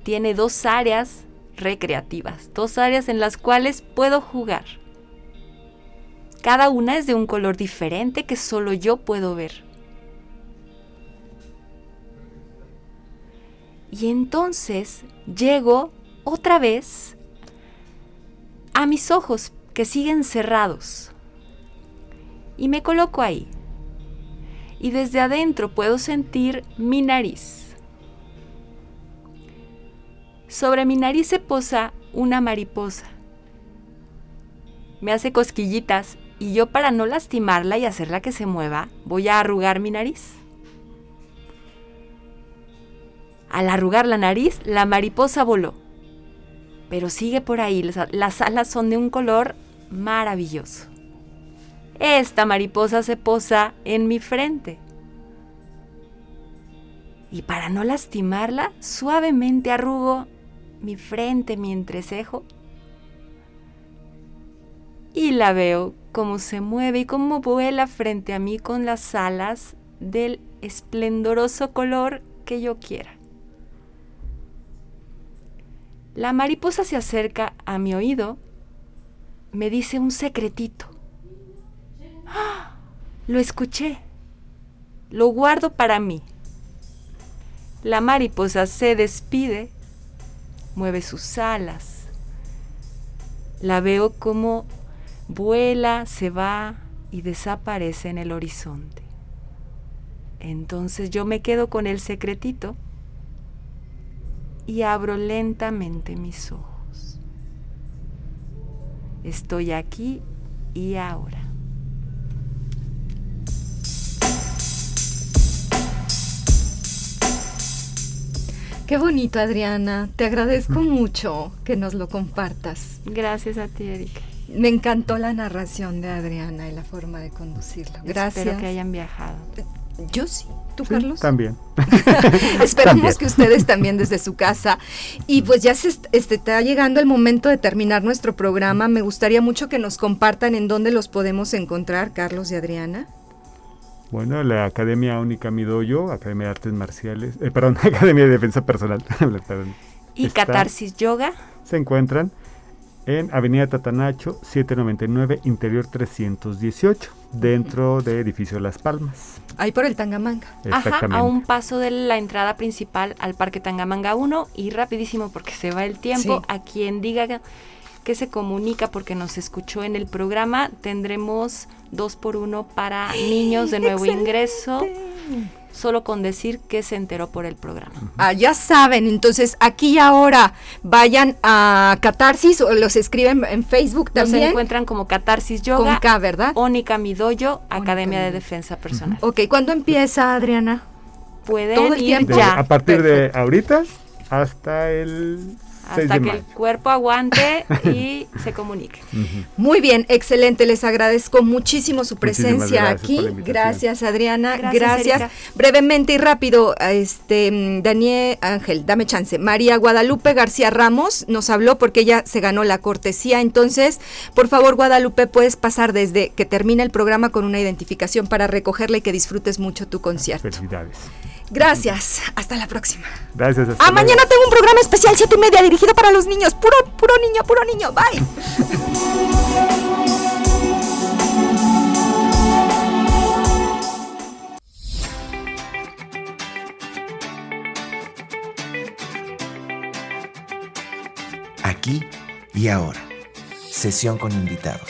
Tiene dos áreas recreativas, dos áreas en las cuales puedo jugar. Cada una es de un color diferente que solo yo puedo ver. Y entonces llego otra vez a mis ojos que siguen cerrados y me coloco ahí. Y desde adentro puedo sentir mi nariz. Sobre mi nariz se posa una mariposa. Me hace cosquillitas y yo para no lastimarla y hacerla que se mueva, voy a arrugar mi nariz. Al arrugar la nariz, la mariposa voló. Pero sigue por ahí, las alas son de un color maravilloso. Esta mariposa se posa en mi frente. Y para no lastimarla, suavemente arrugo mi frente, mi entrecejo. Y la veo como se mueve y cómo vuela frente a mí con las alas del esplendoroso color que yo quiera. La mariposa se acerca a mi oído, me dice un secretito. Lo escuché. Lo guardo para mí. La mariposa se despide, mueve sus alas. La veo como vuela, se va y desaparece en el horizonte. Entonces yo me quedo con el secretito y abro lentamente mis ojos. Estoy aquí y ahora. Qué bonito, Adriana. Te agradezco mucho que nos lo compartas. Gracias a ti, Erika. Me encantó la narración de Adriana y la forma de conducirlo. Gracias. Espero que hayan viajado. Yo sí. ¿Tú, Carlos? [LAUGHS] También. Esperemos que ustedes también desde su casa. Y pues ya se este, está llegando el momento de terminar nuestro programa. Me gustaría mucho que nos compartan en dónde los podemos encontrar, Carlos y Adriana. Bueno, la Academia Única Midoyo, Academia de Artes Marciales, eh, perdón, [LAUGHS] Academia de Defensa Personal. [LAUGHS] y Catarsis Yoga. Se encuentran en Avenida Tatanacho, 799, Interior 318, dentro del edificio Las Palmas. Ahí por el Tangamanga. Ajá, a un paso de la entrada principal al Parque Tangamanga 1 y rapidísimo porque se va el tiempo, a quien diga que se comunica porque nos escuchó en el programa, tendremos dos por uno para niños de nuevo ingreso solo con decir que se enteró por el programa. Ah, ya saben, entonces aquí y ahora vayan a Catarsis o los escriben en Facebook también. Se encuentran como Catarsis Yoga. Con K, ¿verdad? Onica Midoyo, Academia de Defensa Personal. Ok, ¿cuándo empieza, Adriana? Pueden Todo el tiempo. ya. A partir de ahorita hasta el hasta que el cuerpo aguante [LAUGHS] y se comunique. Muy bien, excelente. Les agradezco muchísimo su presencia aquí. Gracias, Adriana. Gracias. Brevemente y rápido, este Daniel Ángel, dame chance. María Guadalupe García Ramos nos habló porque ella se ganó la cortesía. Entonces, por favor, Guadalupe, puedes pasar desde que termina el programa con una identificación para recogerla y que disfrutes mucho tu concierto. Felicidades. Gracias. Hasta la próxima. Gracias. ah, mañana tengo un programa especial siete y media dirigido para los niños. Puro, puro niño, puro niño. Bye. Aquí y ahora. Sesión con invitados.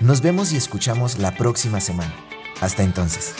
Nos vemos y escuchamos la próxima semana. Hasta entonces.